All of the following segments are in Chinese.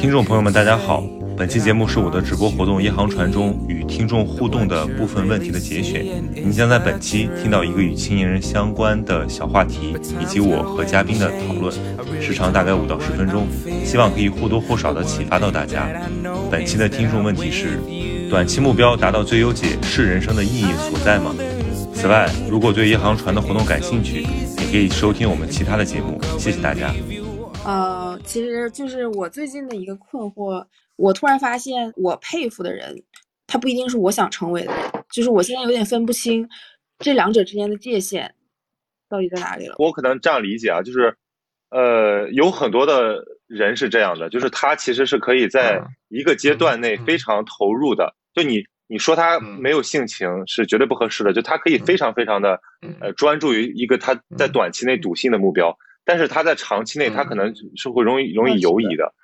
听众朋友们，大家好。本期节目是我的直播活动《夜航船》中与听众互动的部分问题的节选。您将在本期听到一个与青年人相关的小话题，以及我和嘉宾的讨论，时长大概五到十分钟，希望可以或多或少的启发到大家。本期的听众问题是：短期目标达到最优解是人生的意义所在吗？此外，如果对《夜航船》的活动感兴趣，也可以收听我们其他的节目。谢谢大家。呃，其实就是我最近的一个困惑，我突然发现，我佩服的人，他不一定是我想成为的人，就是我现在有点分不清这两者之间的界限到底在哪里了。我可能这样理解啊，就是，呃，有很多的人是这样的，就是他其实是可以在一个阶段内非常投入的，就你你说他没有性情是绝对不合适的，就他可以非常非常的呃专注于一个他在短期内笃信的目标。但是他在长期内，他可能是会容易容易犹疑的，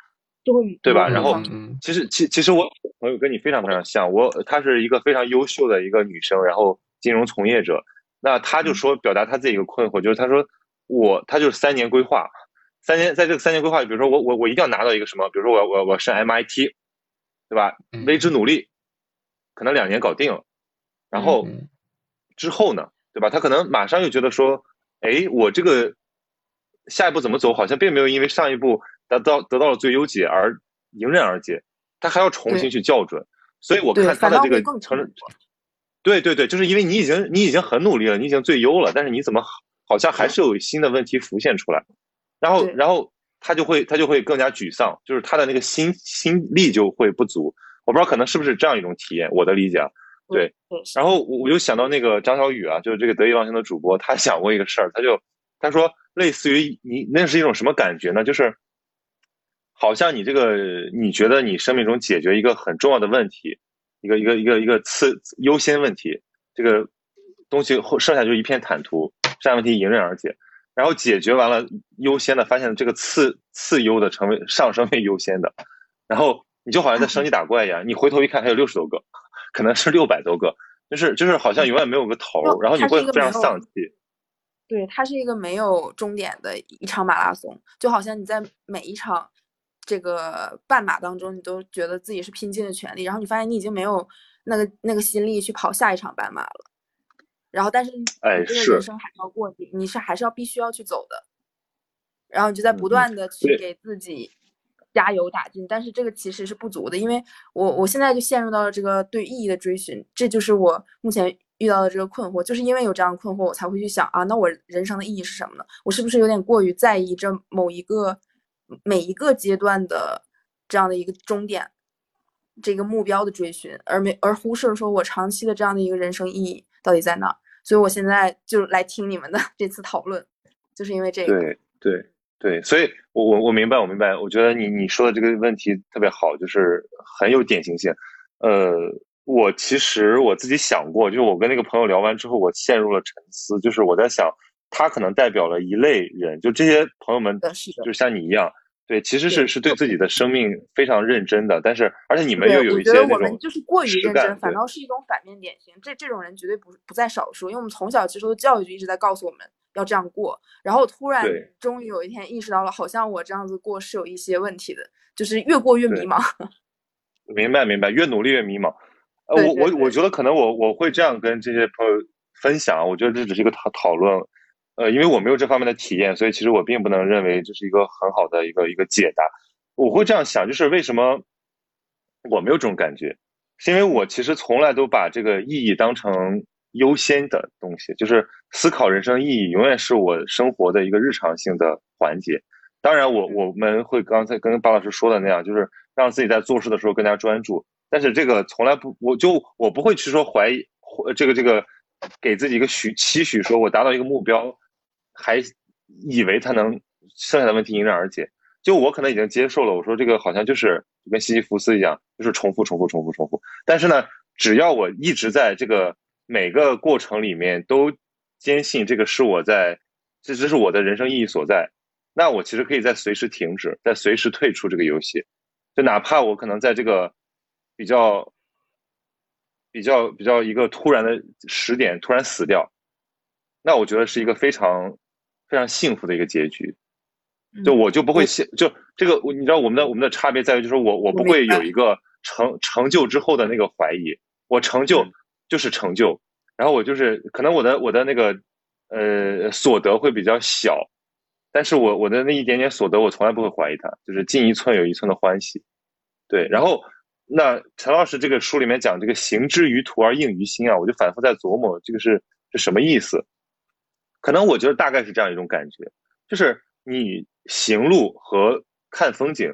就会对吧？然后，其实其其实我朋友跟你非常非常像，我她是一个非常优秀的一个女生，然后金融从业者，那她就说表达她自己一个困惑，就是她说我她就是三年规划，三年在这个三年规划，比如说我我我一定要拿到一个什么，比如说我我我上 MIT，对吧？为之努力，可能两年搞定了，然后之后呢，对吧？她可能马上又觉得说，哎，我这个。下一步怎么走？好像并没有因为上一步得到得到了最优解而迎刃而解，他还要重新去校准。所以我看他的这个成，对对对，就是因为你已经你已经很努力了，你已经最优了，但是你怎么好像还是有新的问题浮现出来？然后然后他就会他就会更加沮丧，就是他的那个心心力就会不足。我不知道可能是不是这样一种体验，我的理解啊。对，然后我我就想到那个张小雨啊，就是这个得意忘形的主播，他想过一个事儿，他就他说。类似于你那是一种什么感觉呢？就是好像你这个你觉得你生命中解决一个很重要的问题，一个一个一个一个次优先问题，这个东西后剩下就一片坦途，剩下问题迎刃而解。然后解决完了优先的，发现这个次次优的成为上升为优先的，然后你就好像在升级打怪一样，你回头一看还有六十多个，可能是六百多个，就是就是好像永远没有个头，然后你会非常丧气。对，它是一个没有终点的一场马拉松，就好像你在每一场这个半马当中，你都觉得自己是拼尽了全力，然后你发现你已经没有那个那个心力去跑下一场半马了。然后，但是你这个人生还要过，你你是还是要必须要去走的。然后你就在不断的去给自己加油打劲，但是这个其实是不足的，因为我我现在就陷入到了这个对意义的追寻，这就是我目前。遇到的这个困惑，就是因为有这样的困惑，我才会去想啊，那我人生的意义是什么呢？我是不是有点过于在意这某一个每一个阶段的这样的一个终点，这个目标的追寻，而没而忽视了说我长期的这样的一个人生意义到底在哪儿？所以我现在就来听你们的 这次讨论，就是因为这个。对对对，所以我我我明白，我明白，我觉得你你说的这个问题特别好，就是很有典型性，呃。我其实我自己想过，就是我跟那个朋友聊完之后，我陷入了沉思。就是我在想，他可能代表了一类人，就这些朋友们，就像你一样，对，其实是是对自己的生命非常认真的。但是，而且你们又有一些那种，我们就是过于认真，反倒是一种反面典型。这这种人绝对不不在少数，因为我们从小接受的教育就一直在告诉我们要这样过。然后突然终于有一天意识到了，好像我这样子过是有一些问题的，就是越过越迷茫。明白明白，越努力越迷茫。呃，我我我觉得可能我我会这样跟这些朋友分享，我觉得这只是一个讨讨论，呃，因为我没有这方面的体验，所以其实我并不能认为这是一个很好的一个一个解答。我会这样想，就是为什么我没有这种感觉，是因为我其实从来都把这个意义当成优先的东西，就是思考人生意义永远是我生活的一个日常性的环节。当然，我我们会刚才跟巴老师说的那样，就是让自己在做事的时候更加专注。但是这个从来不，我就我不会去说怀疑，这个这个，给自己一个许期许，说我达到一个目标，还以为他能剩下的问题迎刃而解。就我可能已经接受了，我说这个好像就是跟西西弗斯一样，就是重复重复重复重复。但是呢，只要我一直在这个每个过程里面都坚信这个是我在，这这是我的人生意义所在，那我其实可以在随时停止，在随时退出这个游戏，就哪怕我可能在这个。比较比较比较一个突然的时点突然死掉，那我觉得是一个非常非常幸福的一个结局。就我就不会先就这个，你知道我们的我们的差别在于，就是我我不会有一个成成就之后的那个怀疑，我成就就是成就，然后我就是可能我的我的那个呃所得会比较小，但是我我的那一点点所得，我从来不会怀疑它，就是进一寸有一寸的欢喜，对。然后那陈老师这个书里面讲这个行之于途而应于心啊，我就反复在琢磨这个是是什么意思，可能我觉得大概是这样一种感觉，就是你。行路和看风景，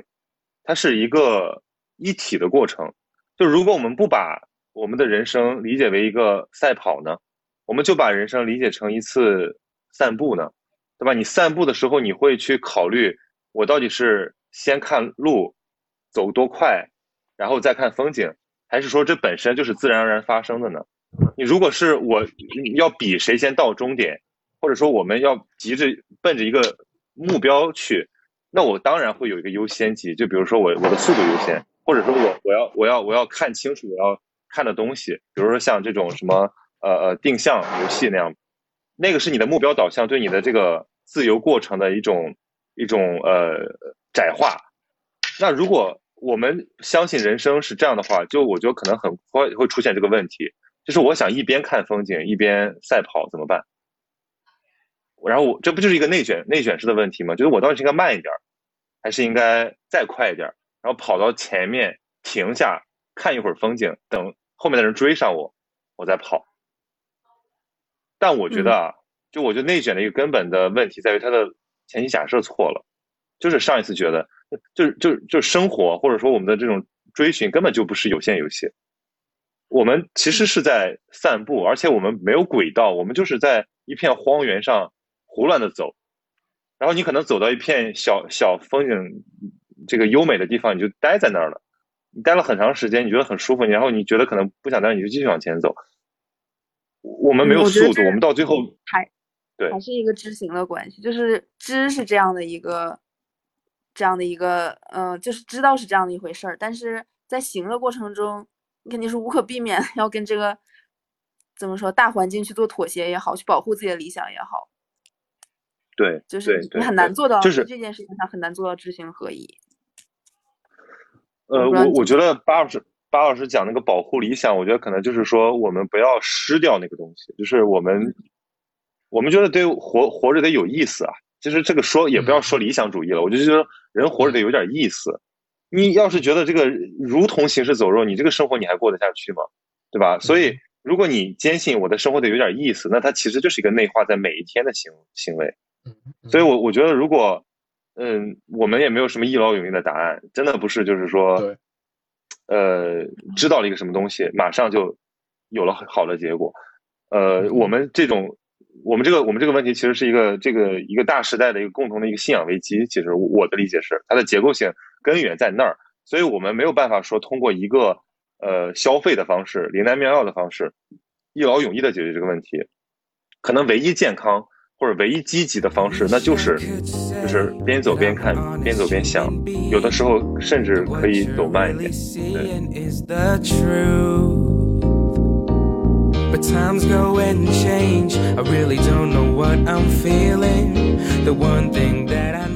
它是一个一体的过程。就如果我们不把我们的人生理解为一个赛跑呢，我们就把人生理解成一次散步呢，对吧？你散步的时候，你会去考虑我到底是先看路走多快，然后再看风景，还是说这本身就是自然而然发生的呢？你如果是我要比谁先到终点，或者说我们要急着奔着一个。目标去，那我当然会有一个优先级，就比如说我我的速度优先，或者说我我要我要我要看清楚我要看的东西，比如说像这种什么呃呃定向游戏那样，那个是你的目标导向对你的这个自由过程的一种一种呃窄化。那如果我们相信人生是这样的话，就我觉得可能很快会出现这个问题，就是我想一边看风景一边赛跑怎么办？然后我这不就是一个内卷内卷式的问题吗？就是我到底是应该慢一点，还是应该再快一点？然后跑到前面停下看一会儿风景，等后面的人追上我，我再跑。但我觉得啊，就我觉得内卷的一个根本的问题在于它的前提假设错了。就是上一次觉得，就是就就生活或者说我们的这种追寻根本就不是有限游戏，我们其实是在散步，而且我们没有轨道，我们就是在一片荒原上。胡乱的走，然后你可能走到一片小小风景这个优美的地方，你就待在那儿了。你待了很长时间，你觉得很舒服，然后你觉得可能不想待，你就继续往前走。我们没有速度，我们到最后还对还是一个知行的关系，就是知是这样的一个这样的一个嗯，就是知道是这样的一回事儿，但是在行的过程中，你肯定是无可避免 要跟这个怎么说大环境去做妥协也好，去保护自己的理想也好。对，就是你很难做到，就是这件事情上很难做到知行合一。呃，我我觉得巴老师巴老师讲那个保护理想，我觉得可能就是说我们不要失掉那个东西，就是我们我们觉得对活活着得有意思啊。其实这个说也不要说理想主义了，我就觉得人活着得有点意思。你要是觉得这个如同行尸走肉，你这个生活你还过得下去吗？对吧？所以如果你坚信我的生活得有点意思，那它其实就是一个内化在每一天的行行为。所以，我我觉得，如果，嗯，我们也没有什么一劳永逸的答案，真的不是，就是说，呃，知道了一个什么东西，马上就有了好的结果。呃，我们这种，我们这个，我们这个问题，其实是一个这个一个大时代的一个共同的一个信仰危机。其实我的理解是，它的结构性根源在那儿，所以我们没有办法说通过一个呃消费的方式、灵丹妙药的方式，一劳永逸的解决这个问题。可能唯一健康。或者唯一积极的方式，那就是就是边走边看，边走边想，有的时候甚至可以走慢一点。对。But times go and change. I really don't know what I'm feeling. The one thing that I